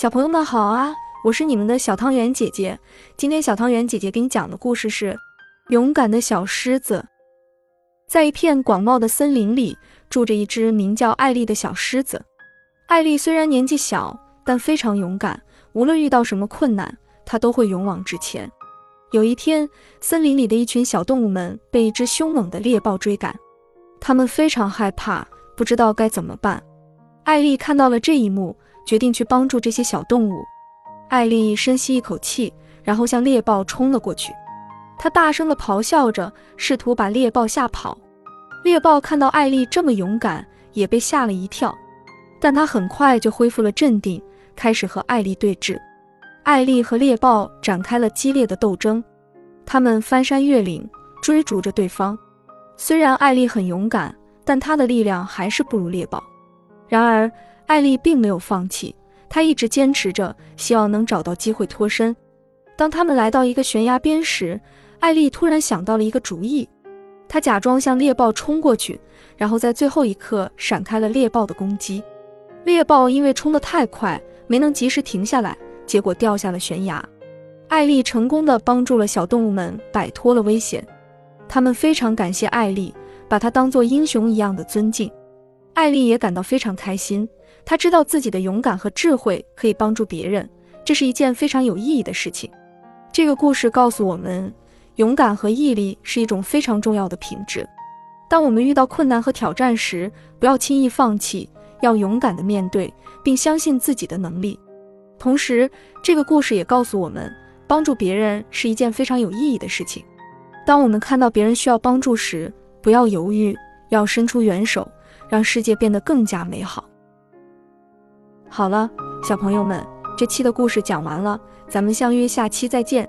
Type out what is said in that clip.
小朋友们好啊，我是你们的小汤圆姐姐。今天小汤圆姐姐给你讲的故事是《勇敢的小狮子》。在一片广袤的森林里，住着一只名叫艾丽的小狮子。艾丽虽然年纪小，但非常勇敢，无论遇到什么困难，她都会勇往直前。有一天，森林里的一群小动物们被一只凶猛的猎豹追赶，他们非常害怕，不知道该怎么办。艾丽看到了这一幕。决定去帮助这些小动物。艾丽深吸一口气，然后向猎豹冲了过去。她大声地咆哮着，试图把猎豹吓跑。猎豹看到艾丽这么勇敢，也被吓了一跳，但他很快就恢复了镇定，开始和艾丽对峙。艾丽和猎豹展开了激烈的斗争，他们翻山越岭，追逐着对方。虽然艾丽很勇敢，但她的力量还是不如猎豹。然而，艾丽并没有放弃，她一直坚持着，希望能找到机会脱身。当他们来到一个悬崖边时，艾丽突然想到了一个主意。她假装向猎豹冲过去，然后在最后一刻闪开了猎豹的攻击。猎豹因为冲得太快，没能及时停下来，结果掉下了悬崖。艾丽成功的帮助了小动物们摆脱了危险，他们非常感谢艾丽，把她当做英雄一样的尊敬。艾丽也感到非常开心。她知道自己的勇敢和智慧可以帮助别人，这是一件非常有意义的事情。这个故事告诉我们，勇敢和毅力是一种非常重要的品质。当我们遇到困难和挑战时，不要轻易放弃，要勇敢地面对，并相信自己的能力。同时，这个故事也告诉我们，帮助别人是一件非常有意义的事情。当我们看到别人需要帮助时，不要犹豫，要伸出援手，让世界变得更加美好。好了，小朋友们，这期的故事讲完了，咱们相约下期再见。